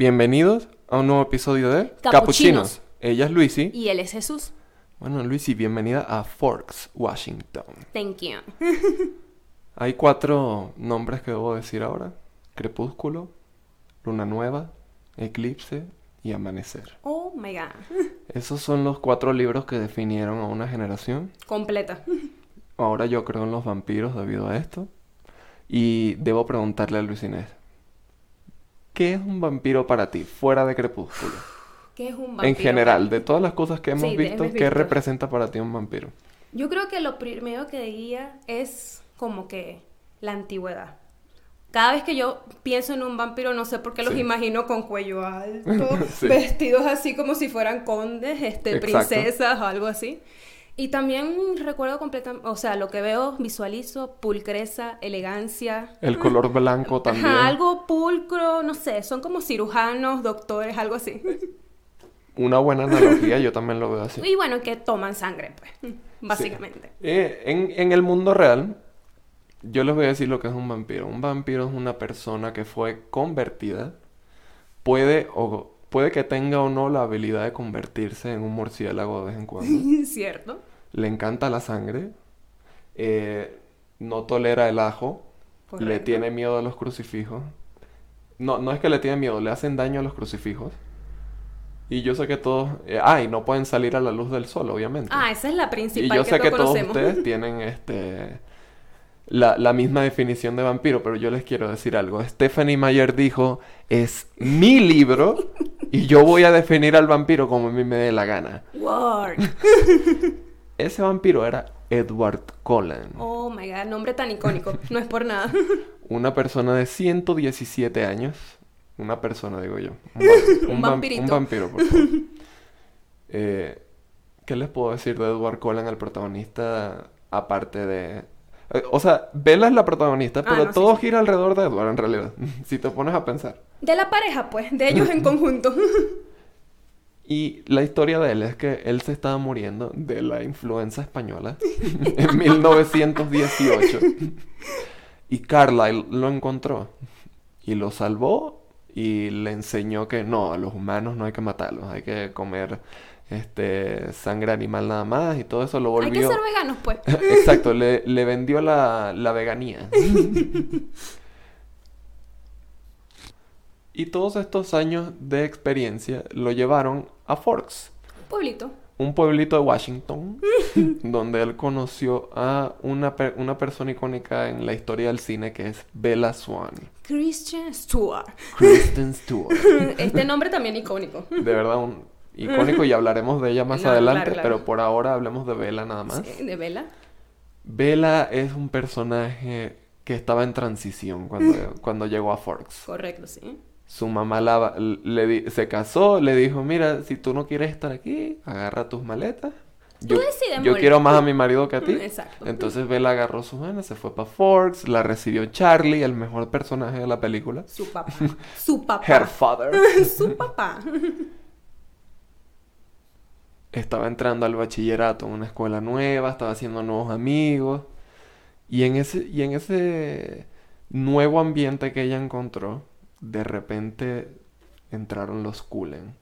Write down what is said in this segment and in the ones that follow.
Bienvenidos a un nuevo episodio de Capuchinos. Ella es Luisi. Y él es Jesús. Bueno, Luisi, bienvenida a Forks, Washington. Thank you. Hay cuatro nombres que debo decir ahora. Crepúsculo, Luna Nueva, Eclipse y Amanecer. Oh my god. Esos son los cuatro libros que definieron a una generación. Completa. Ahora yo creo en los vampiros debido a esto. Y debo preguntarle a Luis Inés. ¿Qué es un vampiro para ti, fuera de Crepúsculo? ¿Qué es un vampiro? En general, de todas las cosas que hemos Sí, visto, ¿qué visto. representa para ti un vampiro? Yo creo que lo primero que diría es como que la antigüedad. Cada vez que yo pienso en un vampiro, no sé por qué los Sí. imagino con cuello alto, Sí. vestidos así como si fueran condes, este, Exacto. princesas o algo así. Y también recuerdo completamente, o sea, lo que veo, visualizo pulcreza, elegancia, El color blanco también. Ajá, algo pulcro, no sé, son como cirujanos, doctores, algo así. Una buena analogía, yo también lo veo así. Y bueno, que toman sangre, pues, básicamente. Eh, en, en el mundo real, yo les voy a decir lo que es un vampiro. Un vampiro es una persona que fue convertida. Puede o puede que tenga o no la habilidad de convertirse en un murciélago de vez en cuando. ¿Cierto? Le encanta la sangre. eh, no tolera el ajo. Le tiene miedo a los crucifijos. No, no es que le tiene miedo, le hacen daño a los crucifijos. Y yo sé que todos... eh, ah, y no pueden salir a la luz del sol, obviamente. Ah, esa es la Y principal yo que sé que todos ustedes tienen este la, la misma definición de vampiro, pero yo les quiero decir algo. Stephanie Mayer dijo, es mi libro y yo voy a definir al vampiro como a mí me dé la gana. Word. Ese vampiro era Edward Cullen, Oh my god, nombre tan icónico. No es por nada. una persona de 117 años. Una persona, digo yo. Un, va- Un vam- vampirito. un vampiro, por favor. Eh, ¿qué les puedo decir de Edward Cullen, el protagonista, aparte de... eh, o sea, Bella es la protagonista, Ah, pero sí, todo sí. gira alrededor de Edward, en realidad. si te pones a pensar. De la pareja, pues, de ellos en conjunto. Y la historia de él es que él se estaba muriendo de la influenza española en 1918. Y Carlyle lo encontró y lo salvó y le enseñó que no, a los humanos no hay que matarlos, hay que comer este sangre animal nada más y todo eso lo Hay que volvió... ser veganos, pues. Exacto, le, le vendió la, la veganía. Y todos estos años de experiencia lo llevaron a Forks, Pueblito. un pueblito de Washington, donde él conoció a una, per- una persona icónica en la historia del cine que es Bella Swan, Christian Stewart. Kristen Stewart. Este nombre también icónico. De verdad, un icónico y hablaremos de ella más No, adelante, claro, claro. pero por ahora hablemos de Bella nada más. Sí, de vela. Bella es un personaje que estaba en transición cuando, cuando llegó a Forks. Correcto, sí. Su mamá la, le se casó, le dijo, mira, si tú no quieres estar aquí, agarra tus maletas. Yo, decides yo morir". quiero más a mi marido que a ti. Exacto. Entonces Bella agarró sus manos, se fue para Forks, la recibió Charlie, el mejor personaje de la película. Su papá. Su papá. Her father. Su papá. Estaba entrando al bachillerato en una escuela nueva, estaba haciendo nuevos amigos. Y en ese, y en ese nuevo ambiente que ella encontró, de repente entraron los Cullen.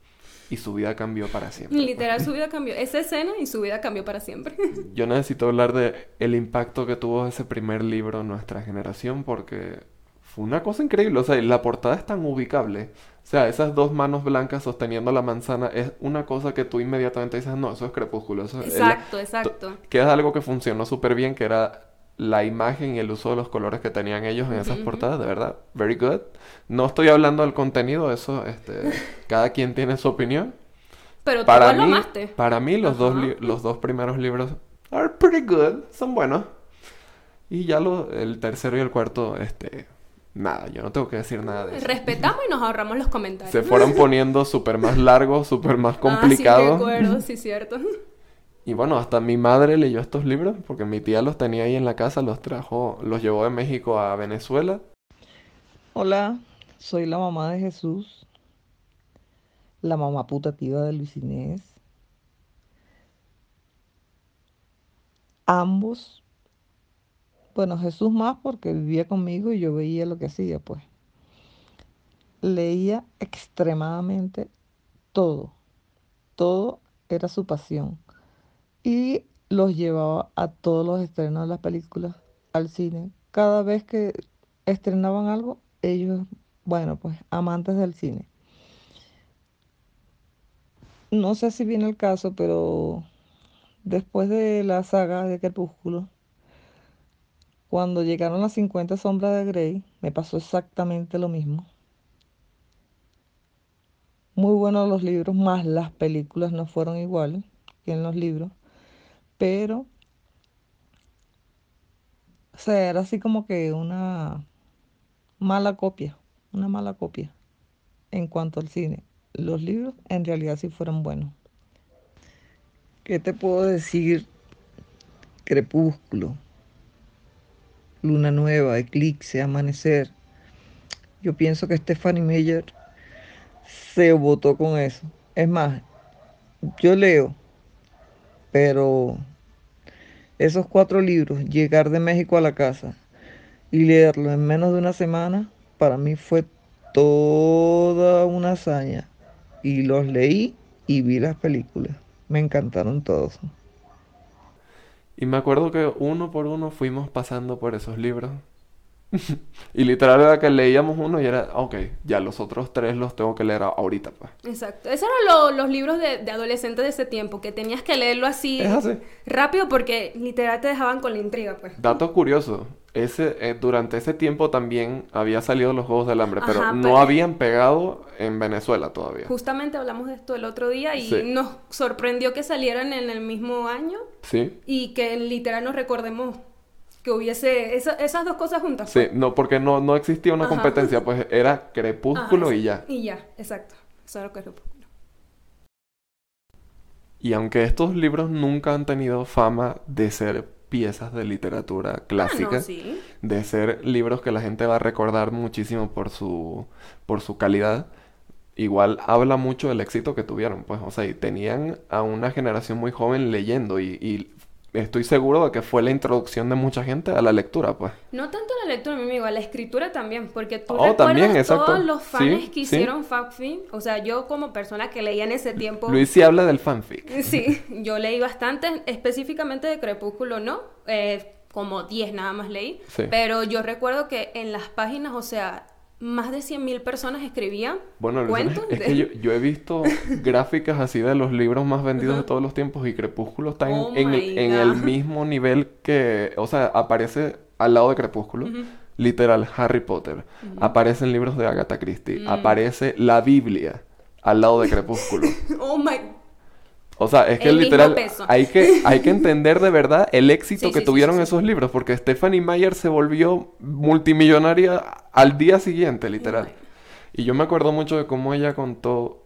Y su vida cambió para siempre. Literal, su vida cambió. Esa escena y su vida cambió para siempre. Yo necesito hablar de el impacto que tuvo ese primer libro en nuestra generación porque fue una cosa increíble. O sea, la portada es tan ubicable. O sea, esas dos manos blancas sosteniendo la manzana es una cosa que tú inmediatamente dices, no, eso es crepúsculo. Eso es la- Exacto, exacto. que es algo que funcionó súper bien, que era la imagen y el uso de los colores que tenían ellos en esas Ujú, portadas, de verdad, very good. No estoy hablando del contenido, eso, este, cada quien tiene su opinión. Pero tú Para lo mí, amaste. para mí los dos, Ajá. li- los dos primeros libros are pretty good, son buenos. Y ya lo, el tercero y el cuarto, este, nada, yo no tengo que decir nada de eso. Respetamos y nos ahorramos los comentarios. Se fueron poniendo súper más largos, súper más Ah, sí, complicados. recuerdo, sí, cierto. Y bueno, hasta mi madre leyó estos libros porque mi tía los tenía ahí en la casa, los trajo, los llevó de México a Venezuela. Hola, soy la mamá de Jesús, la mamá putativa de Luis Inés. Ambos, bueno, Jesús más porque vivía conmigo y yo veía lo que hacía, pues. leía extremadamente todo. Todo era su pasión. Y los llevaba a todos los estrenos de las películas, al cine. Cada vez que estrenaban algo, ellos, bueno, pues amantes del cine. No sé si viene el caso, pero después de la saga de Crepúsculo, cuando llegaron las 50 sombras de Grey, me pasó exactamente lo mismo. Muy buenos los libros, más las películas no fueron iguales que en los libros, pero o sea, era así como que una mala copia, una mala copia en cuanto al cine. Los libros en realidad sí fueron buenos. ¿Qué te puedo decir? Crepúsculo, Luna Nueva, Eclipse, Amanecer. Yo pienso que Stephanie Meyer se votó con eso. Es más, yo leo, pero esos cuatro libros, llegar de México a la casa y leerlo en menos de una semana, para mí fue toda una hazaña. Y los leí y vi las películas. Me encantaron todos. Y me acuerdo que uno por uno fuimos pasando por esos libros. y literal era que leíamos uno y era, ok, ya los otros tres los tengo que leer ahorita, pues. Exacto. Esos eran los libros de, de adolescentes de ese tiempo, que tenías que leerlo así, rápido porque literal te dejaban con la intriga, pues. Dato curioso, ese, eh, durante ese tiempo también había salido los Juegos del Hambre, pero Ajá, no pero- habían pegado en Venezuela todavía. Justamente hablamos de esto el otro día y Sí. nos sorprendió que salieran en el mismo año Sí, y que literal nos recordemos que hubiese esa- esas dos cosas juntas. sí, no, porque no, no existía una Ajá. competencia, pues era Ajá, Crepúsculo y ya. Y ya, exacto. Eso es Crepúsculo. Y aunque estos libros nunca han tenido fama de ser piezas de literatura clásica, Ah, no, sí. de ser libros que la gente va a recordar muchísimo por su, por su calidad, igual habla mucho del éxito que tuvieron, pues, o sea, y tenían a una generación muy joven leyendo y, y estoy seguro de que fue la introducción de mucha gente a la lectura, pues. No tanto la lectura, mi amigo, a la escritura también, porque tú Oh, recuerdas también, exacto. todos los fans Sí, que sí. hicieron fanfic, o sea, yo como persona que leía en ese tiempo, Luis sí habla del fanfic. sí, yo leí bastante, específicamente de Crepúsculo, ¿no? Eh, como 10 nada más leí, Sí. pero yo recuerdo que en las páginas, o sea, más de 100.000 personas escribían Bueno, cuentos. es de- que yo, yo he visto gráficas así de los libros más vendidos de todos los tiempos y Crepúsculo está en, Oh en el, en mismo nivel que, o sea, aparece al lado de Crepúsculo, literal, Harry Potter, aparecen libros de Agatha Christie, Mm. aparece la Biblia al lado de Crepúsculo. Oh my... O sea, es que El literal hay que, hay que entender de verdad el éxito Sí, que sí, tuvieron sí, esos libros, porque Stephanie Meyer se volvió multimillonaria al día siguiente, literal. Y yo me acuerdo mucho de cómo ella contó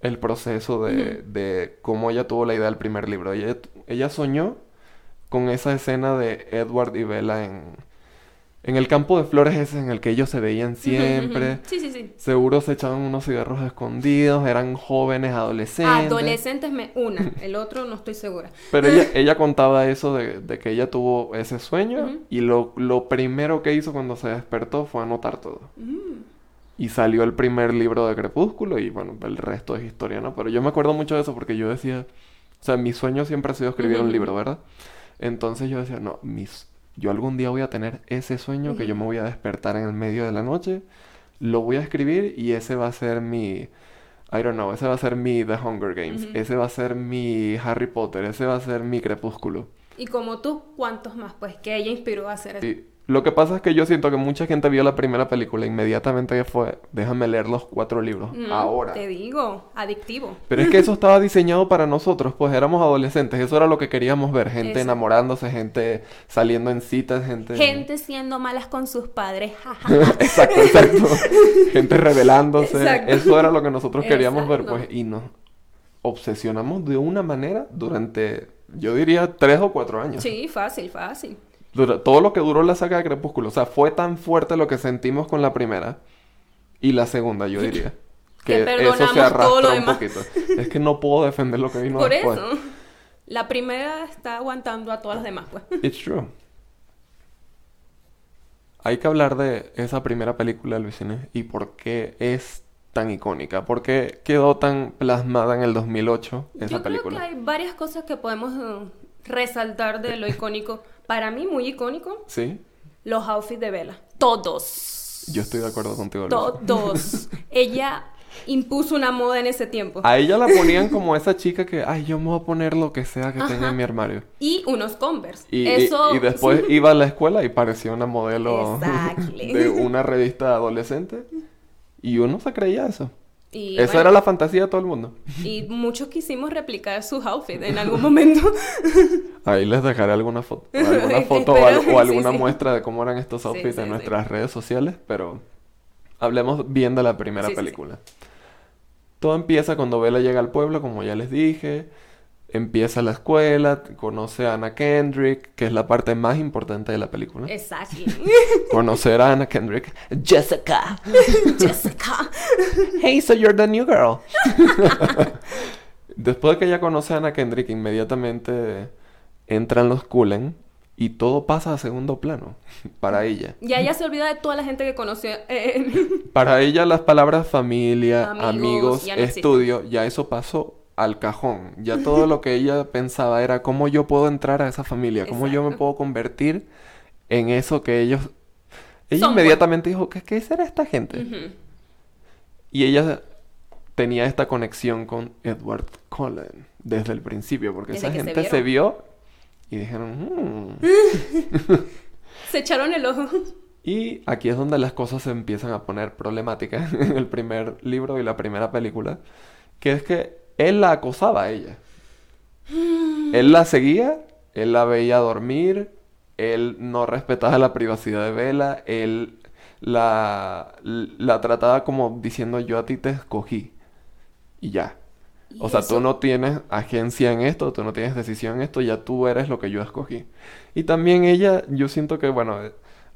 el proceso de, de cómo ella tuvo la idea del primer libro. Ella, ella soñó con esa escena de Edward y Bella en, en el campo de flores ese en el que ellos se veían siempre. Sí, sí, sí. Seguro se echaban unos cigarros escondidos, eran jóvenes adolescentes. Adolescentes me una, el otro no estoy segura. Pero ella, ella contaba eso de, de que ella tuvo ese sueño y lo, lo primero que hizo cuando se despertó fue anotar todo. Mm. Y salió el primer libro de Crepúsculo y bueno, el resto es historia, ¿no? Pero yo me acuerdo mucho de eso porque yo decía, o sea, mi sueño siempre ha sido escribir un libro, ¿verdad? Entonces yo decía, no, mis, yo algún día voy a tener ese sueño que yo me voy a despertar en el medio de la noche, lo voy a escribir y ese va a ser mi, I don't know, ese va a ser mi The Hunger Games, ese va a ser mi Harry Potter, ese va a ser mi Crepúsculo. Y como tú, ¿cuántos más? Pues que ella inspiró a hacer eso. Lo que pasa es que yo siento que mucha gente vio la primera película e inmediatamente fue, déjame leer los cuatro libros, Mm, ahora. Te digo, adictivo. Pero es que eso estaba diseñado para nosotros, pues éramos adolescentes, eso era lo que queríamos ver, gente enamorándose, gente saliendo en citas, gente... Gente siendo malas con sus padres. exacto, exacto. gente rebelándose, Exacto. eso era lo que nosotros queríamos ver, pues, y nos obsesionamos de una manera durante, yo diría, tres o cuatro años. sí, fácil, fácil. Dura- todo lo que duró la saga de Crepúsculo, o sea, fue tan fuerte lo que sentimos con la primera y la segunda, yo diría. Que Que eso se lo un poquito. Es que no puedo defender lo que vino Por después. eso. La primera está aguantando a todas las demás, pues. It's true. hay que hablar de esa primera película de Luisine y por qué es tan icónica, por qué quedó tan plasmada en el 2008 esa Yo creo película. que hay varias cosas que podemos resaltar de lo icónico. Para mí, muy icónico, ¿Sí? los outfits de Bella. Todos. Yo estoy de acuerdo contigo. Luis. Todos. Ella impuso una moda en ese tiempo. A ella la ponían como esa chica que, ay, yo me voy a poner lo que sea que tenga en mi armario. Y unos Converse. Y, y- Eso. y después iba a la escuela y parecía una modelo de una revista adolescente. Y uno se creía eso. Y, Esa bueno, era la fantasía de todo el mundo. y muchos quisimos replicar sus outfits en algún momento. Ahí les dejaré alguna foto, alguna foto o, Espero, al- o alguna sí, sí. muestra de cómo eran estos outfits sí, en nuestras redes sociales, pero hablemos bien de la primera película. Todo empieza cuando Bella llega al pueblo, como ya les dije. Empieza la escuela, conoce a Anna Kendrick, que es la parte más importante de la película. Exacto. Conocer a Anna Kendrick. Jessica. Jessica. Hey, so you're the new girl. Después de que ella conoce a Anna Kendrick, inmediatamente entran los Cullen y todo pasa a segundo plano para ella. Ya ella se olvida de toda la gente que conoció. eh, Para ella las palabras familia, Amigos, amigos, ya no existen. estudio, ya eso pasó al cajón. Ya todo lo que ella pensaba era cómo yo puedo entrar a esa familia, cómo yo me puedo convertir en eso que ellos... Ella Son, inmediatamente dijo, ¿qué, qué será esta gente? Y ella tenía esta conexión con Edward Cullen desde el principio, porque Desde esa se gente se, vio y dijeron, "Mm". Se echaron el ojo. Y aquí es donde las cosas se empiezan a poner problemáticas en el primer libro y la primera película, que es que él la acosaba a ella. Él la seguía, él la veía dormir, él no respetaba la privacidad de Bella, él la, la trataba como diciendo yo a ti te escogí. Y ya. Y O sea, eso- tú no tienes agencia en esto, tú no tienes decisión en esto, ya tú eres lo que yo escogí. Y también ella, yo siento que, bueno,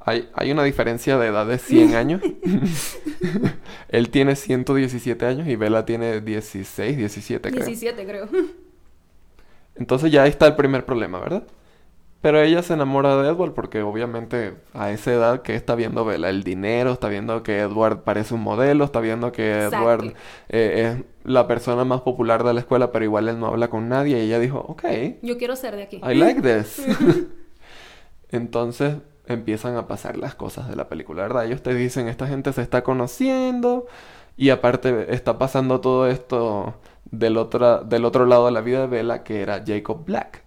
hay, hay una diferencia de edad de 100 años. Él tiene 117 años y Bella tiene 16, 17, creo. 17, creo. Entonces ya ahí está el primer problema, ¿verdad? Pero ella se enamora de Edward porque obviamente a esa edad que está viendo Bella el dinero, está viendo que Edward parece un modelo, está viendo que Exacto. Edward eh, es la persona más popular de la escuela, pero igual él no habla con nadie y ella dijo, ok, Yo quiero ser de aquí. I like this. Entonces empiezan a pasar las cosas de la película, ¿verdad? Ellos te dicen, esta gente se está conociendo y aparte está pasando todo esto del otro, del otro lado de la vida de Bella, que era Jacob Black,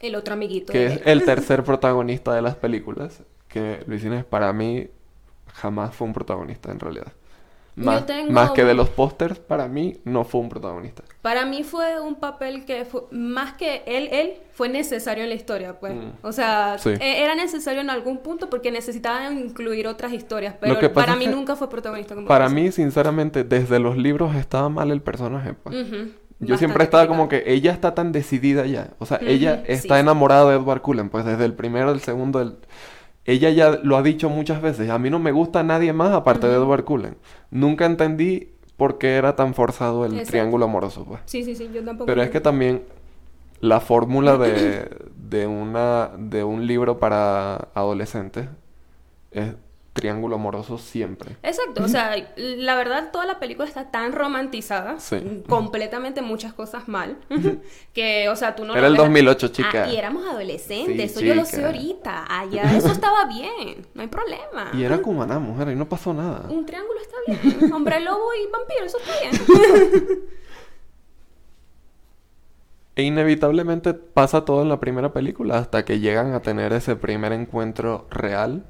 El otro amiguito. que es el tercer protagonista de las películas, que Luis Inés para mí jamás fue un protagonista en realidad. Más, tengo más que de los pósters, para mí no fue un protagonista. Para mí fue un papel que fue, más que él, él fue necesario en la historia, pues. Mm. O sea, Sí. e- era necesario en algún punto porque necesitaban incluir otras historias, pero para mí nunca fue protagonista. como Para mí, sinceramente, desde los libros estaba mal el personaje. pues. Yo siempre estaba como que ella está tan decidida ya. O sea, ella está sí. enamorada de Edward Cullen, pues desde el primero, el segundo, el... Ella ya lo ha dicho muchas veces. A mí no me gusta nadie más aparte de. Edward Cullen. Nunca entendí por qué era tan forzado el Exacto. triángulo amoroso, pues. Sí, sí, sí, yo tampoco. Pero es que también la fórmula de, de una, de un libro para adolescentes es triángulo amoroso siempre. Exacto, o sea, la verdad toda la película está tan romantizada, Sí. completamente muchas cosas mal, que, o sea, tú no Era el ves- 2008, chica. Ah, y éramos adolescentes, Sí, eso yo lo sé chica. ahorita, allá, eso estaba bien, no hay problema. Y era Cumaná, mujer, y no pasó nada. Un triángulo está bien, hombre lobo y vampiro, eso está bien. E inevitablemente pasa todo en la primera película hasta que llegan a tener ese primer encuentro real.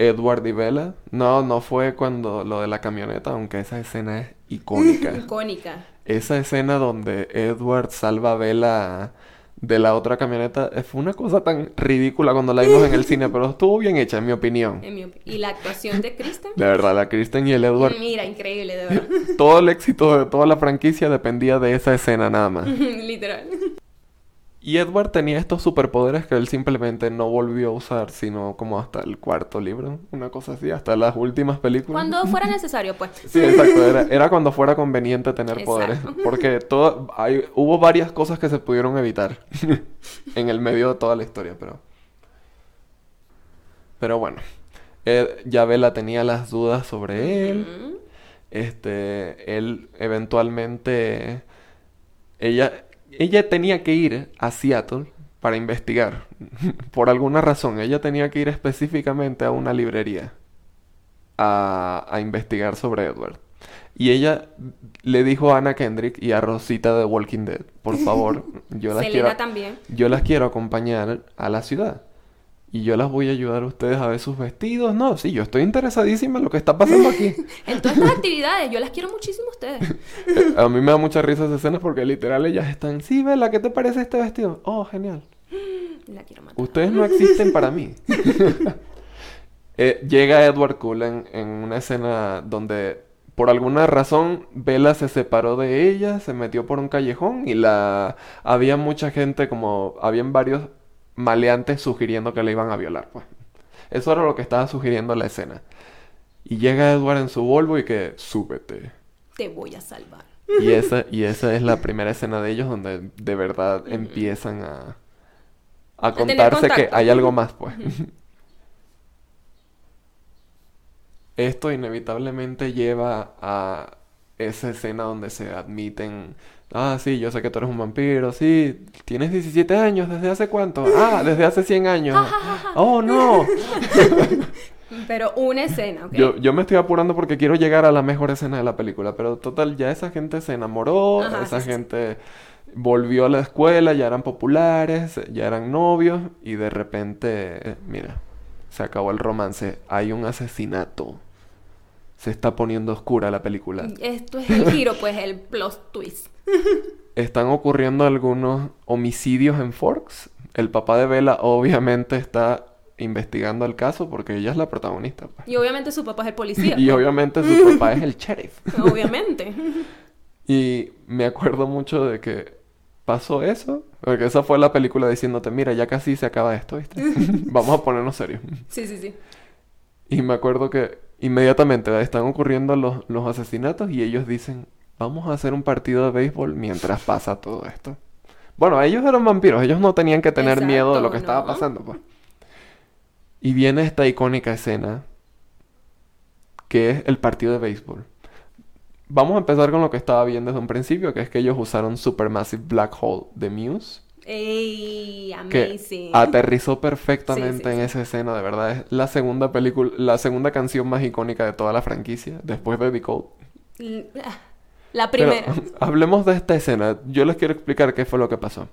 Edward y Bella. No, no fue cuando lo de la camioneta, aunque esa escena es icónica. Icónica. esa escena donde Edward salva a Bella de la otra camioneta eh, fue una cosa tan ridícula cuando la vimos en el cine, pero estuvo bien hecha en mi opinión. en mi Y la actuación de Kristen, De verdad, la Kristen y el Edward, mira, increíble, de verdad. todo el éxito de toda la franquicia dependía de esa escena nada más. Literal. Y Edward tenía estos superpoderes que él simplemente no volvió a usar, sino como hasta el cuarto libro, una cosa así, hasta las últimas películas. Cuando fuera necesario, pues. Sí, exacto, era, era cuando fuera conveniente tener poderes, porque todo, hay, hubo varias cosas que se pudieron evitar en el medio de toda la historia, pero... Pero bueno, Ed- ya Bella tenía las dudas sobre él. Este, él eventualmente, ella, ella tenía que ir a Seattle para investigar. Por alguna razón, ella tenía que ir específicamente a una librería a, a investigar sobre Edward. Y ella le dijo a Anna Kendrick y a Rosita de Walking Dead, por favor, yo las Selena quiero, también. yo las quiero acompañar a la ciudad. Y yo las voy a ayudar a ustedes a ver sus vestidos. No, sí, yo estoy interesadísima en lo que está pasando aquí. En todas estas actividades, yo las quiero muchísimo a ustedes. A mí me da mucha risa esa escena porque literal ellas están, sí, Vela, ¿qué te parece este vestido? Oh, genial. La quiero matar. Ustedes no existen para mí. Eh, llega Edward Cullen en una escena donde por alguna razón Bella se separó de ella, se metió por un callejón y la había mucha gente como habían varios maleantes sugiriendo que le iban a violar, pues. Eso era lo que estaba sugiriendo la escena. Y llega Edward en su Volvo y que súbete. Te voy a salvar. Y esa, y esa es la primera escena de ellos donde de verdad empiezan a, a contarse que hay algo más, pues. Esto inevitablemente lleva a esa escena donde se admiten, ah, sí, yo sé que tú eres un vampiro, sí, tienes 17 años, ¿desde hace cuánto? Ah, desde hace 100 años. Oh, no. Pero una escena, ¿ok? Yo, yo me estoy apurando porque quiero llegar a la mejor escena de la película, pero total, ya esa gente se enamoró, Ajá, esa sí, sí, sí. gente volvió a la escuela, ya eran populares, ya eran novios y de repente, mira, se acabó el romance, hay un asesinato. Se está poniendo oscura la película. Esto es el giro, pues, el plot twist. Están ocurriendo algunos homicidios en Forks. El papá de Bella obviamente está investigando el caso porque ella es la protagonista. pues. Y obviamente su papá es el policía. Y obviamente su papá es el sheriff. Obviamente. Y me acuerdo mucho de que pasó eso, porque esa fue la película diciéndote, mira, ya casi se acaba esto, ¿viste? Vamos a ponernos serios. Sí, sí, sí. Y me acuerdo que inmediatamente están ocurriendo los, los asesinatos y ellos dicen, vamos a hacer un partido de béisbol mientras pasa todo esto. Bueno, ellos eran vampiros, ellos no tenían que tener miedo de lo que estaba pasando, pues. Y viene esta icónica escena que es el partido de béisbol. Vamos a empezar con lo que estaba bien desde un principio, que es que ellos usaron Supermassive Black Hole de Muse, ¡Ey! que Amazing. aterrizó perfectamente Sí, sí, en sí. esa escena, de verdad. Es la segunda película, la segunda canción más icónica de toda la franquicia, después de The Code. La Pero primera. hablemos de esta escena. Yo les quiero explicar qué fue lo que pasó.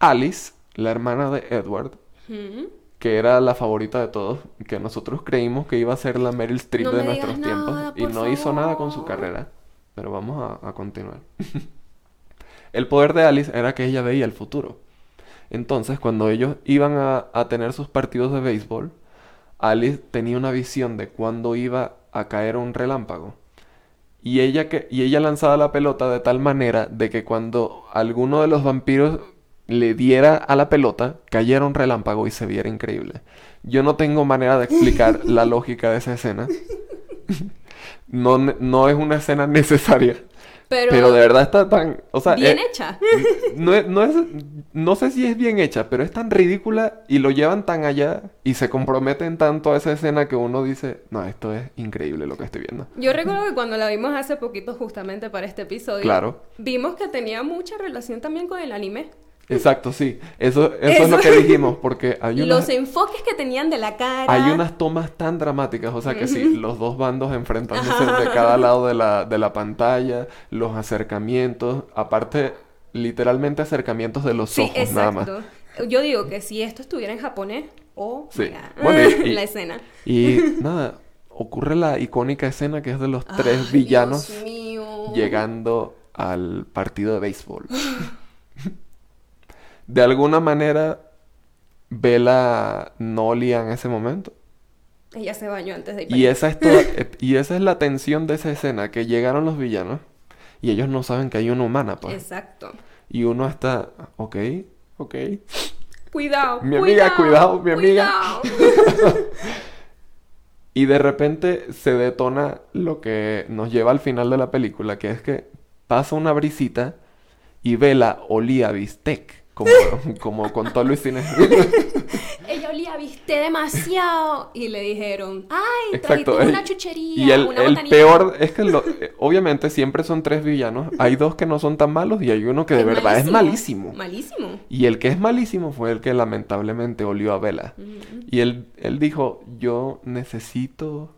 Alice, la hermana de Edward, que era la favorita de todos, que nosotros creímos que iba a ser la Meryl Streep No de nuestros tiempos y no hizo nada con su carrera. Pero vamos a, a continuar. El poder de Alice era que ella veía el futuro. Entonces, cuando ellos iban a, a tener sus partidos de béisbol, Alice tenía una visión de cuándo iba a caer un relámpago. Y ella, que, y ella lanzaba la pelota de tal manera de que cuando alguno de los vampiros le diera a la pelota, cayera un relámpago y se viera increíble. Yo no tengo manera de explicar la lógica de esa escena. No, no es una escena necesaria. Pero, Pero de verdad está tan... O sea, bien eh, hecha. no, es- no es, no sé si es bien hecha, pero es tan ridícula y lo llevan tan allá y se comprometen tanto a esa escena que uno dice, no, esto es increíble lo que estoy viendo. Yo recuerdo que cuando la vimos hace poquito justamente para este episodio, Claro. vimos que tenía mucha relación también con el anime. Exacto, sí. Eso, eso, es lo que dijimos, porque hay unas, Los enfoques que tenían de la cara. hay unas tomas tan dramáticas, o sea que sí, los dos bandos enfrentándose de cada lado de la, de la pantalla, los acercamientos, aparte, literalmente acercamientos de los Sí, ojos nada más. exacto. Yo digo que si esto estuviera en japonés, oh, Sí. Bueno, y- la escena. Y nada, ocurre la icónica escena que es de los tres villanos Dios mío. llegando al partido de béisbol. De alguna manera, Bella no olía en ese momento. Ella se bañó antes de ir Y esa, es toda- y esa es la tensión de esa escena, que llegaron los villanos y ellos no saben que hay una humana, pues. Exacto. Y uno está, ok, ok. Cuidado. Mi amiga, cuidado, mi amiga. cuidado. Y de repente se detona lo que nos lleva al final de la película, que es que pasa una brisita y Bella olía bistec, como, como contó Luis Inés. Ella Rosalía, viste demasiado. Y le dijeron, ay, trajiste una chuchería, Y el, una el botanita". peor es que lo- eh, obviamente siempre son tres villanos. Hay dos que no son tan malos y hay uno que de verdad es malísimo. Malísimo. Y el que es malísimo fue el que lamentablemente olió a Vela. Y él, él dijo, yo necesito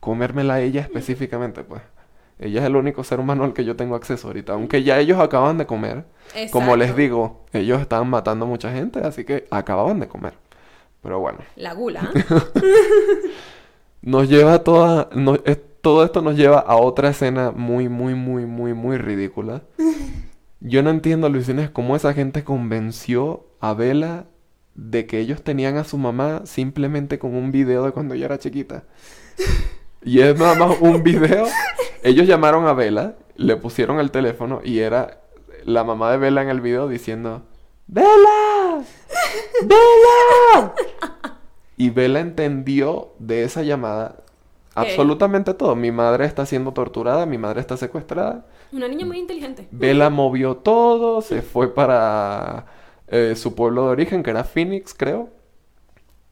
comérmela a ella específicamente, pues. Ella es el único ser humano al que yo tengo acceso ahorita. Aunque ya ellos acaban de comer. Como les digo, ellos estaban matando mucha gente, así que acababan de comer. Pero bueno. La gula. Nos lleva a toda... es- todo esto nos lleva a otra escena muy, muy, muy, muy, muy ridícula. Yo no entiendo, Luisines, cómo esa gente convenció a Bella de que ellos tenían a su mamá simplemente con un video de cuando ella era chiquita. Y es nada más un video. Ellos llamaron a Bella, le pusieron el teléfono y era la mamá de Bella en el video diciendo: ¡Bella! ¡Bella! Y Bella entendió de esa llamada absolutamente todo. Mi madre está siendo torturada, mi madre está secuestrada. Una niña muy inteligente. Bella movió todo, se fue para eh, su pueblo de origen, que era Phoenix, creo.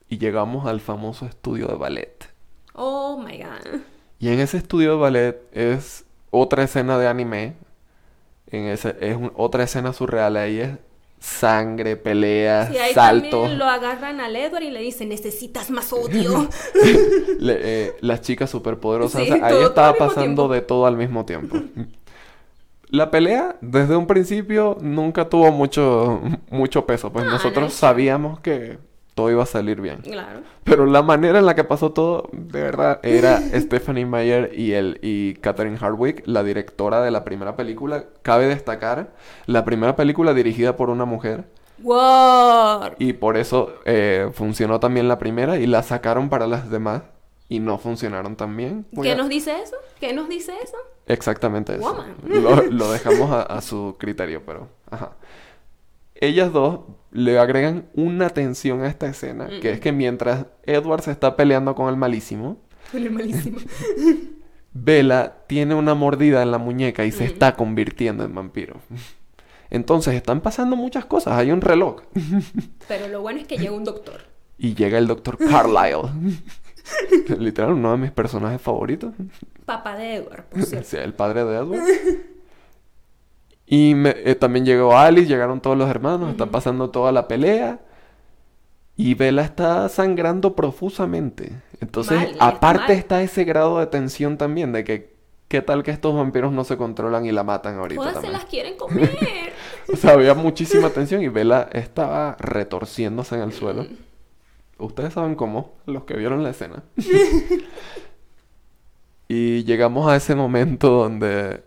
Y llegamos al famoso estudio de ballet. Oh my god. Y en ese estudio de ballet es otra escena de anime. En ese, es un- otra escena surreal. Ahí es sangre, peleas, Sí, ahí saltos. lo agarran al Edward y le dicen, necesitas más odio. Le- eh, las chicas superpoderosas. Sí, o sea, ahí todo- estaba pasando tiempo. de todo al mismo tiempo. La pelea, desde un principio, nunca tuvo mucho, mucho peso. Pues Ah, nosotros sabíamos que todo iba a salir bien. claro. Pero la manera en la que pasó todo, de verdad, era Stephanie Meyer y, el, y Catherine Hardwick, la directora de la primera película. Cabe destacar, la primera película dirigida por una mujer. Wow. Y por eso eh, funcionó también la primera y la sacaron para las demás y no funcionaron tan bien. ¿Qué a- nos dice eso? ¿Qué nos dice eso? Exactamente eso. Woman. Lo, lo dejamos a, a su criterio, pero... Ajá. Ellas dos le agregan una tensión a esta escena, que es que mientras Edward se está peleando con el malísimo, Fue malísimo. Bella tiene una mordida en la muñeca y se está convirtiendo en vampiro. Entonces están pasando muchas cosas. Hay un reloj. Pero lo bueno es que llega un doctor. Y llega el doctor Carlyle. Literal, uno de mis personajes favoritos. Papá de Edward, por cierto. Sí, el padre de Edward. Y me- eh, también llegó Alice, llegaron todos los hermanos, está pasando toda la pelea. Y Bella está sangrando profusamente. Entonces, Mal, aparte está ese grado de tensión también, de que qué tal que estos vampiros no se controlan y la matan ahorita Todas se las quieren comer. O sea, había muchísima tensión y Bella estaba retorciéndose en el suelo. Ustedes saben cómo, los que vieron la escena. y llegamos a ese momento donde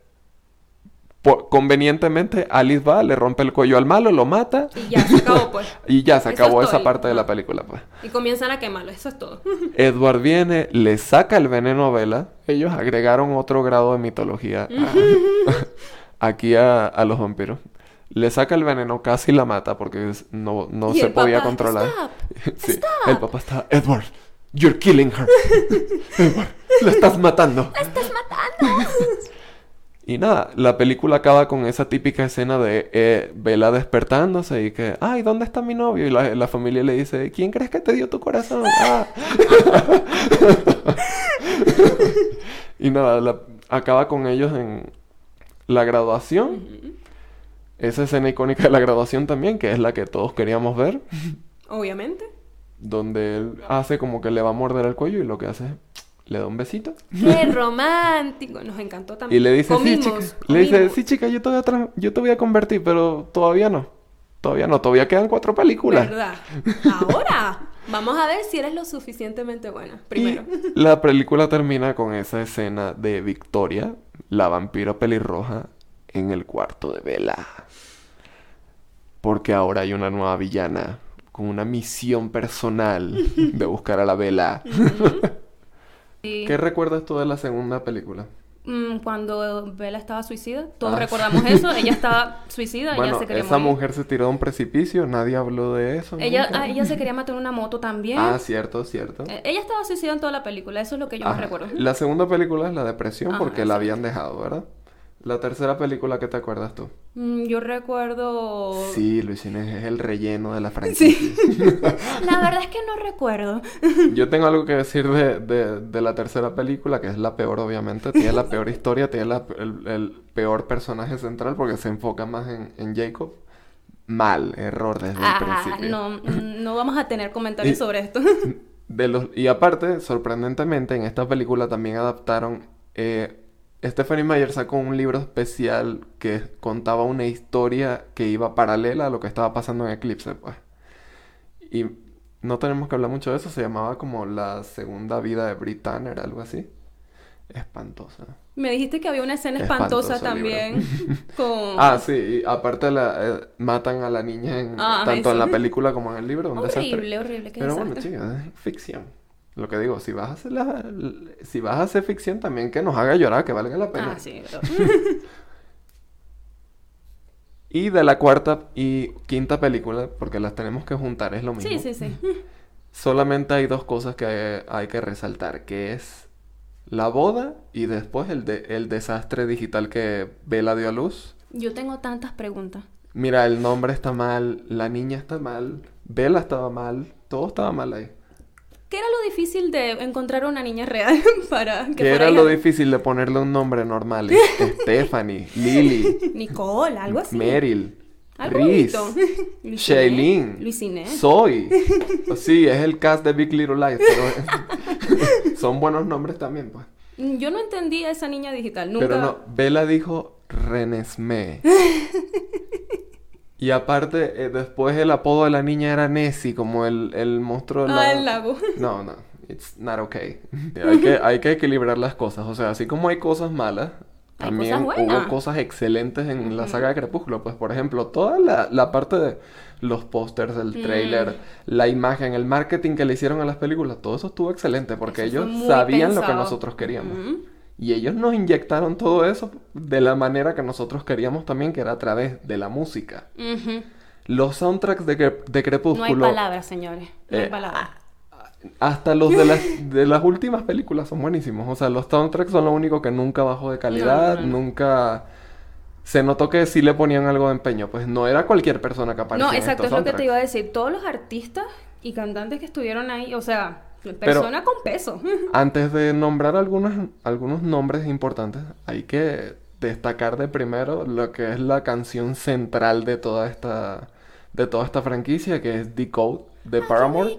por- convenientemente Alice va, le rompe el cuello al malo, lo mata y ya, se acabó pues. y ya se acabó es esa todo. parte de la película, pues. Y comienzan a quemarlo, eso es todo. Edward viene, le saca el veneno a Bella. Ellos agregaron otro grado de mitología a- aquí a, a los vampiros. Le saca el veneno, casi la mata porque no, no se el podía papá, controlar. "Stop, Sí, el papá está, Edward, you're killing her. Edward, la estás matando. ¡La estás matando! Y nada, la película acaba con esa típica escena de eh, Bella despertándose y que, ay, ¿dónde está mi novio? Y la, la familia le dice, ¿quién crees que te dio tu corazón? Ah. y nada, la- acaba con ellos en la graduación. Esa escena icónica de la graduación también, que es la que todos queríamos ver, Obviamente. donde él hace como que le va a morder el cuello y lo que hace es, le da un besito. ¡Qué romántico! Nos encantó Y también. le dice, comimos, sí, chica. Le dice, sí, chica, yo te, voy a yo te voy a convertir, pero todavía no. Todavía no, todavía quedan cuatro películas. ¿Verdad? Ahora, vamos a ver si eres lo suficientemente buena. Primero. Y la película termina con esa escena de Victoria, la vampira pelirroja, en el cuarto de Bella. Porque ahora hay una nueva villana con una misión personal de buscar a la Bella. Sí. ¿Qué recuerdas tú de la segunda película? Mm, cuando Bella estaba suicida, todos Ah. recordamos eso. Ella estaba suicida, Bueno, ella se quería esa morir. mujer se tiró de un precipicio, nadie habló de eso. Ella, ah, ella se quería matar en una moto también. Ah, cierto, cierto. Eh, ella estaba suicida en toda la película, eso es lo que yo me recuerdo. La segunda película es la depresión porque la habían dejado, ¿verdad? La tercera película que te acuerdas tú. Mm, yo recuerdo... Sí, Luis Inés es el relleno de la franquicia. La verdad es que no recuerdo. Yo tengo algo que decir de, de- de la tercera película, que es la peor, obviamente. Tiene la peor historia, tiene la- el, el peor personaje central porque se enfoca más en, en Jacob. Mal, error desde el Ah, principio. no, mm, no vamos a tener comentarios Y- sobre esto. De los, y aparte, sorprendentemente, en esta película también adaptaron. eh, Stephanie Meyer sacó un libro especial que contaba una historia que iba paralela a lo que estaba pasando en Eclipse, pues. Y no tenemos que hablar mucho de eso, se llamaba como La segunda vida de Brit Tanner, algo así. Espantosa. Me dijiste que había una escena espantosa también con... Ah, sí, y aparte la, eh, matan a la niña en, Ah, tanto en la película como en el libro. un desastre. horrible, horrible, qué Pero bueno, desastre. es ficción. Lo que digo, si vas a hacer la- si vas a hacer ficción también que nos haga llorar, que valga la pena. Ah, sí, pero... Y de la cuarta y quinta película, porque las tenemos que juntar, es lo mismo. Sí, sí, sí. Solamente hay dos cosas que hay, hay que resaltar, que es la boda y después el, de- el desastre digital que Bella dio a luz. Yo tengo tantas preguntas. Mira, el nombre está mal, la niña está mal, Bella estaba mal, todo estaba mal ahí. ¿Qué era lo difícil de encontrar una niña real para que ¿Qué era lo difícil de ponerle un nombre normal? Stephanie, Lily, Nicole, algo así. Meryl, Algo. Luis Shailene, Inés, Luis Inés. Zoe. Sí, es el cast de Big Little Lies, pero son buenos nombres también, pues. Mm, Yo no entendí a esa niña digital, nunca. Pero no, Bella dijo Renesmee. Y aparte, eh, después el apodo de la niña era Nessie, como el, el monstruo de la... Ah, el lago. No, no, it's not okay. Hay que, hay que equilibrar las cosas. O sea, así como hay cosas malas, también cosas hubo cosas excelentes en la saga de Crepúsculo. Pues, por ejemplo, toda la, la parte de los pósters, Mm. el trailer, la imagen, el marketing que le hicieron a las películas, todo eso estuvo excelente porque Eso ellos sabían lo que nosotros queríamos. Ujú. Y ellos nos inyectaron todo eso de la manera que nosotros queríamos también, que era a través de la música. Los soundtracks de, Cre- de No hay Crepúsculo, palabras, señores. No hay Eh, palabras. hasta los de las, de las últimas películas son buenísimos. O sea, los soundtracks son lo único que nunca bajó de calidad, No, no, no. nunca... Se notó que sí le ponían algo de empeño. Pues no era cualquier persona que aparecía No, en exacto, es lo que te iba a decir. Todos los artistas y cantantes que estuvieron ahí, o sea, persona con peso. Antes de nombrar algunos, algunos nombres importantes, hay que destacar de primero lo que es la canción central de toda esta, de toda esta franquicia, que es Decode de Paramore.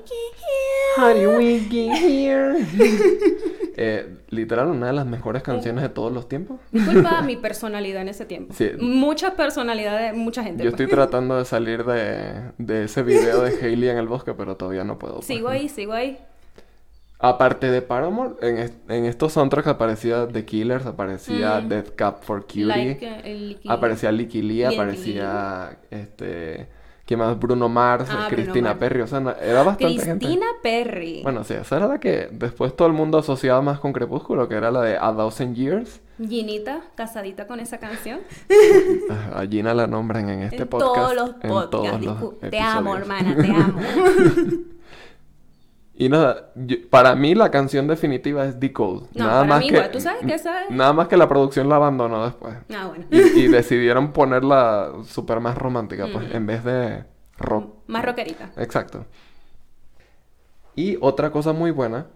How do we get here? Eh, literal, una de las mejores canciones de todos los tiempos. Disculpa mi personalidad en ese tiempo. Sí. Mucha personalidad de mucha gente. Yo pues. estoy tratando de salir de, de ese video de Hailey en el bosque, pero todavía no puedo. pues. Sigo ahí, sigo ahí. Aparte de Paramore, en, en estos soundtracks aparecía The Killers, aparecía Mm. Death Cab for Cutie, Like, liqui- aparecía Licky Lee, aparecía este, ¿quién más? Bruno Mars, Ah, Bruno Cristina Mars. Perry, o sea, era bastante gente. Cristina Perry. Bueno, sí, esa era la que después todo el mundo asociaba más con Crepúsculo, que era la de A Thousand Years. Ginita, casadita con esa canción. A Gina la nombran en este en podcast. todos los en podcasts. todos los Te amo, hermana, te amo. Y nada, yo- para mí la canción definitiva es Decode. No, nada para más mí que. Nada más que la producción la abandonó después. ah, bueno. Y, y decidieron ponerla súper más romántica, pues, en vez de rock. Más rockerita. Exacto. Y otra cosa muy buena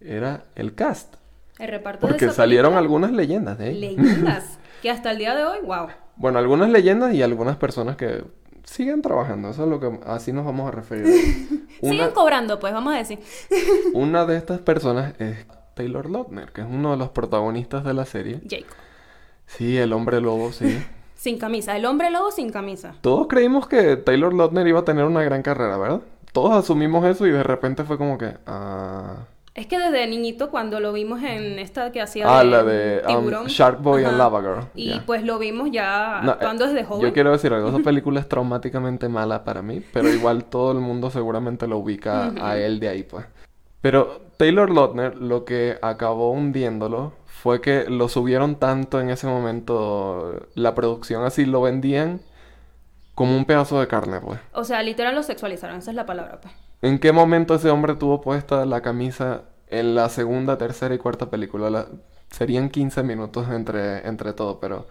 era el cast. El reparto de Porque esa salieron película, algunas leyendas de ahí. leyendas. que hasta el día de hoy, wow. Bueno, algunas leyendas y algunas personas que siguen trabajando. Eso es lo que así nos vamos a referir. Una, Siguen cobrando, pues, vamos a decir. una de estas personas es Taylor Lautner, que es uno de los protagonistas de la serie. Jacob. Sí, el hombre lobo, sí. Sin camisa. El hombre lobo sin camisa. Todos creímos que Taylor Lautner iba a tener una gran carrera, ¿verdad? Todos asumimos eso y de repente fue como que... Ah, Es que desde niñito, cuando lo vimos en esta que hacía ah la de um. Shark Boy and. Lava Girl. Y pues lo vimos ya No, eh, actuando desde joven. Yo quiero decir algo, esa película es traumáticamente mala para mí, pero igual todo el mundo seguramente lo ubica a él de ahí, pues. Pero Taylor Lautner lo que acabó hundiéndolo fue que lo subieron tanto en ese momento, la producción así lo vendían como un pedazo de carne, pues. O sea, literal lo sexualizaron, esa es la palabra, pues. ¿En qué momento ese hombre tuvo puesta la camisa en la segunda, tercera y cuarta película? La- serían 15 minutos entre, entre todo, pero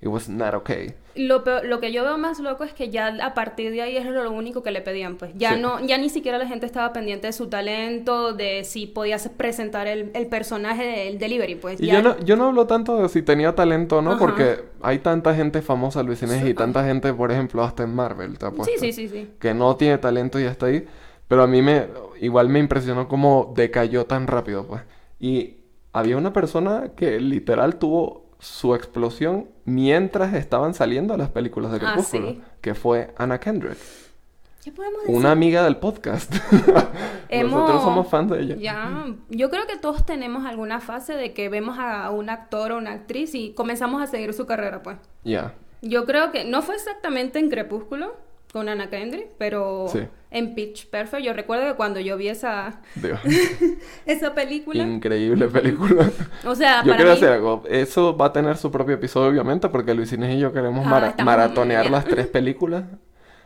it was not okay. Lo, peor- lo que yo veo más loco es que ya a partir de ahí es lo único que le pedían, pues. Ya Sí. no, ya ni siquiera la gente estaba pendiente de su talento, de si podías presentar el, el personaje del delivery, pues. Y ya yo no, yo no hablo tanto de si tenía talento o no, Ajá. porque hay tanta gente famosa, Luis Inés, y tanta gente, por ejemplo, hasta en Marvel, te Sí, apuesto, sí, sí, sí. que no tiene talento y está ahí. Pero a mí me, igual me impresionó cómo decayó tan rápido, pues. Y había una persona que literal tuvo su explosión mientras estaban saliendo las películas de Ah, Crepúsculo, sí. que fue Anna Kendrick, ¿Qué podemos decir? una amiga del podcast. Hemos- Nosotros somos fans de ella. Ya, yo creo que todos tenemos alguna fase de que vemos a un actor o una actriz y comenzamos a seguir su carrera, pues. Ya. Yo creo que no fue exactamente en Crepúsculo con Anna Kendrick, pero Sí. en Pitch Perfect. Yo recuerdo que cuando yo vi esa, Dios. esa película, Increíble película. o sea, Yo para quiero mí, decir algo. Eso va a tener su propio episodio, obviamente, porque Luis Inés y yo queremos Ah, mara- maratonear las tres películas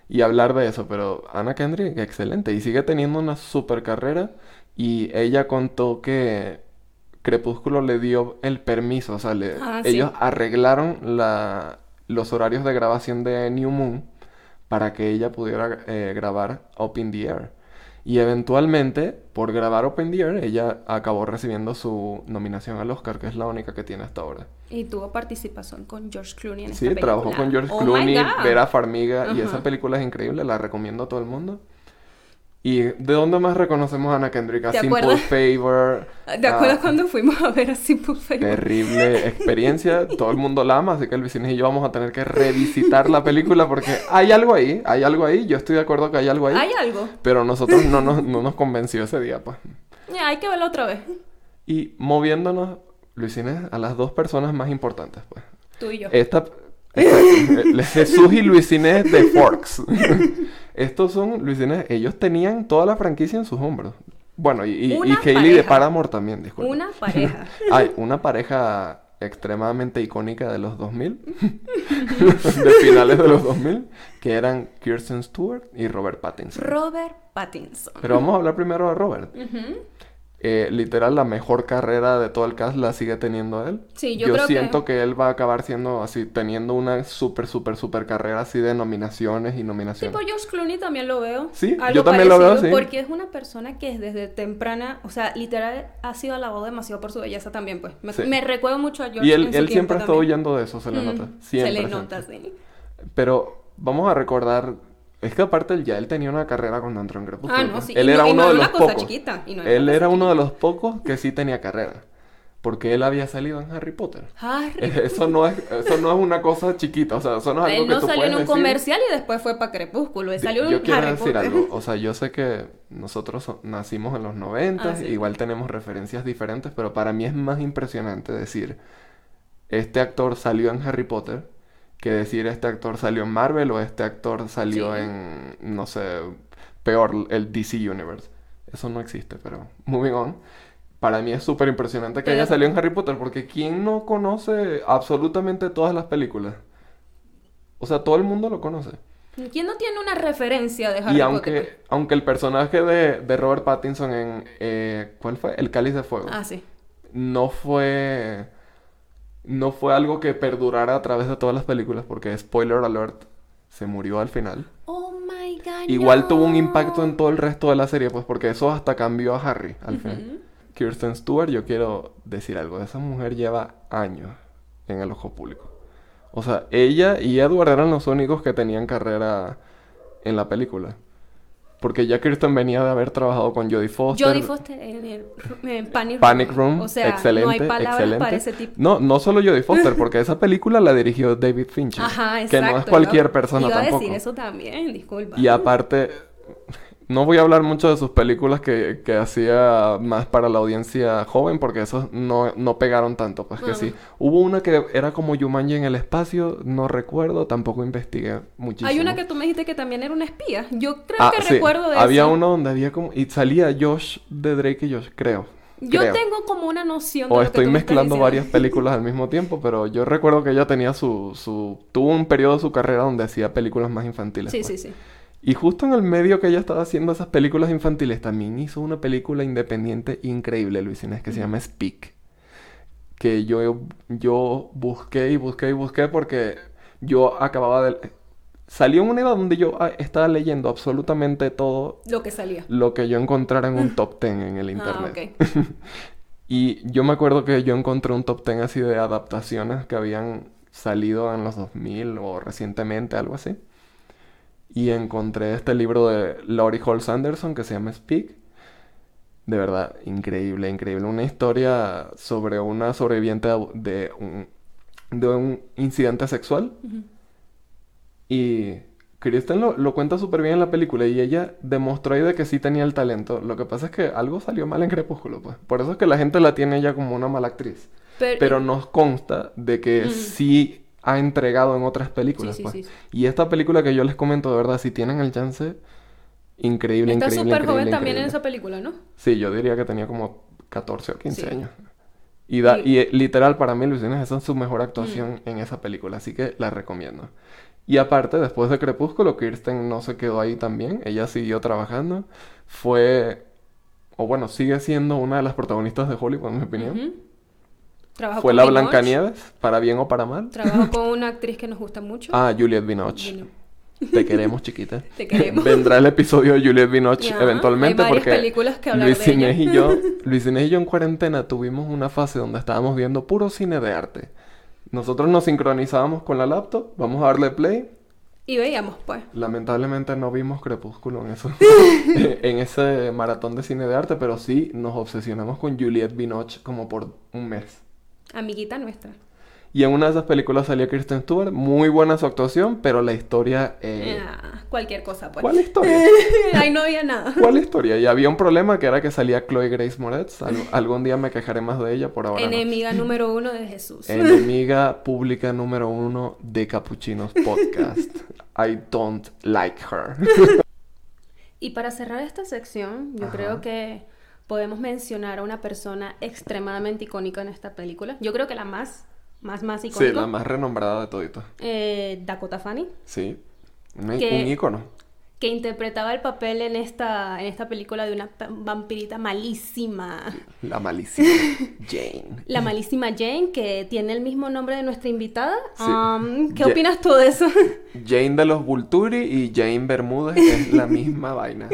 y hablar de eso. Pero Anna Kendrick, excelente. Y sigue teniendo una super carrera. Y ella contó que Crepúsculo le dio el permiso. O sea, le- Ah, sí. ellos arreglaron la, los horarios de grabación de New Moon para que ella pudiera eh, grabar Up in the Air. Y eventualmente, por grabar Up in the Air, ella acabó recibiendo su nominación al Oscar, que es la única que tiene hasta ahora. y tuvo participación con George Clooney en Sí, esta trabajó película. con George Oh Clooney. Vera Farmiga, y esa película es increíble, la recomiendo a todo el mundo. ¿Y de dónde más reconocemos a Anna Kendrick? A ¿Te Simple acuerdas? Favor. ¿Te acuerdas a cuando fuimos a ver a Simple Favor? Terrible experiencia, todo el mundo la ama, así que el vecino y yo vamos a tener que revisitar la película porque hay algo ahí, hay algo ahí, yo estoy de acuerdo que hay algo ahí, Hay algo. pero nosotros no nos, no nos convenció ese día, pues. Ya, hay que verlo otra vez. Y moviéndonos, Luis Inés, a las dos personas más importantes, pues. Tú y yo. Esta... Exacto. Jesús y Luis Inés de Forks. Estos son, Luis Inés, ellos tenían toda la franquicia en sus hombros. Bueno, y, y, y Hailey de. Paramore también, disculpa. Una pareja. Hay una pareja extremadamente icónica de los 2000, de finales de los 2000, que eran Kirsten Stewart y Robert Pattinson. Robert Pattinson. Pero vamos a hablar primero de Robert. Ujú. Eh, literal, la mejor carrera de todo el cast la sigue teniendo él. Sí, yo creo que- siento que... él va a acabar siendo así, teniendo una súper, súper, súper carrera así de nominaciones y nominaciones. Tipo George Clooney también lo veo. Sí, algo yo también lo veo así. Porque es una persona que desde temprana, o sea, literal ha sido alabado demasiado por su belleza también, pues. Me, Sí. me recuerdo mucho a George y él, en su él siempre está también. huyendo de eso, se le Mm, nota. Se Siempre, le siempre. nota, sí. Pero vamos a recordar, es que aparte ya él tenía una carrera cuando entró en Crepúsculo. Ah, no, pues. sí. Él y era no, uno no de los pocos. chiquita. y Él era uno de los pocos que sí tenía carrera. Porque él había salido en Harry Potter. Harry. Eso no es, eso no es una cosa chiquita, o sea, eso no es algo Él que no tú salió en un decir. comercial y después fue para Crepúsculo. Él salió Yo en quiero Harry decir Potter. algo, o sea, yo sé que nosotros so- nacimos en los 90, Ah, sí. igual tenemos referencias diferentes, pero para mí es más impresionante decir, este actor salió en Harry Potter, que decir este actor salió en Marvel o este actor salió Sí. en, no sé, peor, el DC Universe. Eso no existe, pero moving on. Para mí es súper impresionante que Pero- haya salido en Harry Potter, porque ¿quién no conoce absolutamente todas las películas? O sea, todo el mundo lo conoce. ¿Quién no tiene una referencia de Harry Y Potter? aunque, aunque el personaje de, de Robert Pattinson en... eh, ¿Cuál fue? El Cáliz de Fuego. Ah, sí. No fue... No fue algo que perdurara a través de todas las películas, porque, spoiler alert, se murió al final. Oh my god. Igual no. tuvo un impacto en todo el resto de la serie, pues porque eso hasta cambió a Harry al Ujú. final. Kirsten Stewart, yo quiero decir algo. Esa mujer lleva años en el ojo público. O sea, ella y Edward eran los únicos que tenían carrera en la película. Porque ya Kirsten venía de haber trabajado con Jodie Foster. Jodie Foster en, el- en Panic, Panic Room, O sea, excelente, no hay palabras excelente. para ese tipo. No, no solo Jodie Foster, porque esa película la dirigió David Fincher. Ajá, que exacto. no es cualquier persona iba tampoco. a decir eso también, disculpa. Y aparte, no voy a hablar mucho de sus películas que, que hacía más para la audiencia joven, porque esos no, no pegaron tanto, pues que sí. Hubo una que era como Yumanji en el espacio, no recuerdo, tampoco investigué muchísimo. Hay una que tú me dijiste que también era una espía. Yo creo Ah, que sí. recuerdo de Había eso. uno donde había como... Y salía Josh de Drake y Josh, creo. Yo creo. tengo como una noción de O lo que estoy tú mezclando varias películas al mismo tiempo, pero yo recuerdo que ella tenía su, su... Tuvo un periodo de su carrera donde hacía películas más infantiles. Sí, pues. sí, sí. Y justo en el medio que ella estaba haciendo esas películas infantiles, también hizo una película independiente increíble, Luis Inés, que se llama Speak. que yo, yo busqué y busqué y busqué porque yo acababa de... Salió una edad donde yo ah, estaba leyendo absolutamente todo Lo que salía. lo que yo encontrara en un top 10 en el Ah, internet. ok. Y yo me acuerdo que yo encontré un top 10 así de adaptaciones que habían salido en los 2000 o recientemente, algo así. Y encontré este libro de Laurie Holtz Anderson que se llama Speak. De verdad, increíble, increíble. Una historia sobre una sobreviviente de un, de un incidente sexual. Y Kristen lo, lo cuenta súper bien en la película y ella demostró ahí de que sí tenía el talento. Lo que pasa es que algo salió mal en Crepúsculo, pues. Por eso es que la gente la tiene ella como una mala actriz. Pero, Pero nos consta de que sí ha entregado en otras películas, Sí, sí, pues. sí. Y esta película que yo les comento, de verdad, si tienen el chance, increíble, está increíble, súper joven increíble, también en esa película, ¿no? Sí, yo diría que tenía como 14 o 15 Sí. años. Y, da, Y- eh, literal, para mí, Luis Inés, esa es su mejor Mm. actuación en esa película, así que la recomiendo. Y aparte, después de Crepúsculo, Kirsten no se quedó ahí también, ella siguió trabajando, fue, o bueno, sigue siendo una de las protagonistas de Hollywood, en mi opinión. Fue con la Binoche, Blancanieves, para bien o para mal. Trabajó con una actriz que nos gusta mucho. Ah, Juliette Binoche. Vino. Te queremos, chiquita. Te queremos. Vendrá el episodio de Juliette Binoche eventualmente hay porque películas que Luis de ella. Inés y yo, Luis Inés y yo en cuarentena tuvimos una fase donde estábamos viendo puro cine de arte. Nosotros nos sincronizábamos con la laptop, vamos a darle play. Y veíamos, pues. Lamentablemente no vimos Crepúsculo en eso, en ese maratón de cine de arte, pero sí nos obsesionamos con Juliette Binoche como por un mes. Amiguita nuestra. Y en una de esas películas salía Kristen Stewart, muy buena su actuación, pero la historia... eh, Ah, cualquier cosa, pues. ¿Cuál historia? Ahí no había nada. ¿Cuál historia? Y había un problema que era que salía Chloe Grace Moretz. Al- algún día me quejaré más de ella, por ahora no. Enemiga número uno de Jesús. Enemiga pública número uno de Capuchinos Podcast. I don't like her. Y para cerrar esta sección, yo Ajá. creo que podemos mencionar a una persona extremadamente icónica en esta película. Yo creo que la más, más, más icónica. Sí, la más renombrada de todito. eh, Dakota Fanning, Sí. Un, Que- un ícono. Que interpretaba el papel en esta, en esta película de una vampirita malísima. La malísima Jane. La malísima Jane, que tiene el mismo nombre de nuestra invitada. Sí. Um, ¿Qué Ja- opinas tú de eso? Jane de los Vulturi y Jane Bermúdez es la misma vaina.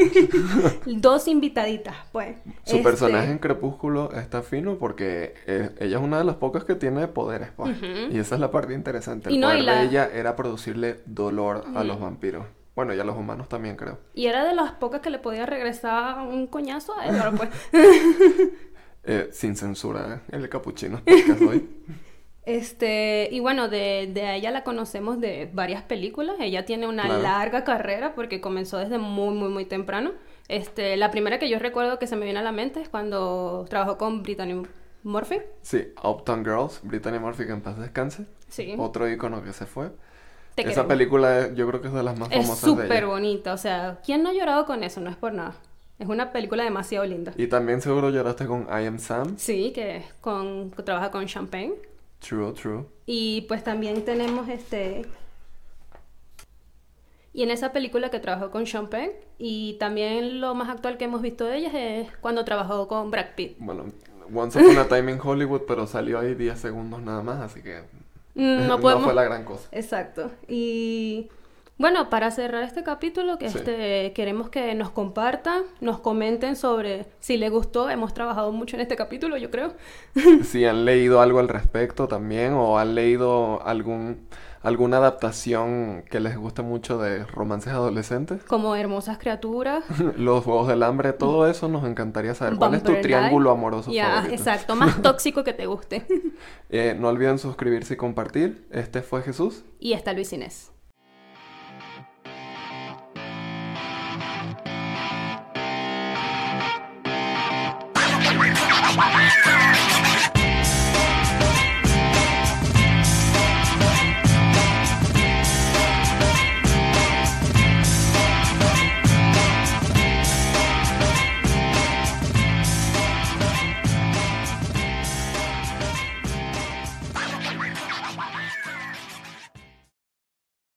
Dos invitaditas, pues. Su Este, personaje en Crepúsculo está fino porque eh, ella es una de las pocas que tiene poderes, pues. Y esa es la parte interesante. El Y no, y poder la- de ella era producirle dolor a los vampiros. Bueno, y a los humanos también, creo. Y era de las pocas que le podía regresar un coñazo a Edward, pues. Eh, sin censura, ¿eh? el capuchino hoy. Este, y bueno, de, de ella la conocemos de varias películas. Ella tiene una Claro. larga carrera porque comenzó desde muy, muy, muy temprano. Este, la primera que yo recuerdo que se me viene a la mente es cuando trabajó con Brittany Murphy. Sí, Uptown Girls, Brittany Murphy, que en paz descanse. Sí. Otro icono que se fue. Te Esa película es- yo creo que es de las más Es famosas de súper bonita, o sea, ¿quién no ha llorado con eso? No es por nada. Es una película demasiado linda. Y también seguro lloraste con I Am Sam. Sí, que con, que trabaja con Champagne. True, true. Y pues también tenemos este... Y en esa película que trabajó con Penn, y también lo más actual que hemos visto de ella es cuando trabajó con Brad Pitt. Bueno, Once Upon a Time in Hollywood, pero salió ahí 10 segundos nada más, así que No podemos... fue la gran cosa. Exacto. Y bueno, para cerrar este capítulo, que Sí. este, queremos que nos compartan, nos comenten sobre si les gustó. Hemos trabajado mucho en este capítulo, yo creo. Si han leído algo al respecto también o han leído algún alguna adaptación que les guste mucho de romances adolescentes, Como hermosas criaturas. los Juegos del Hambre, todo eso nos encantaría saber. ¿Cuál es tu triángulo Life. amoroso Ya, favorito? exacto. Más tóxico que te guste. Eh, no olviden suscribirse y compartir. Este fue Jesús. y está Luis Inés.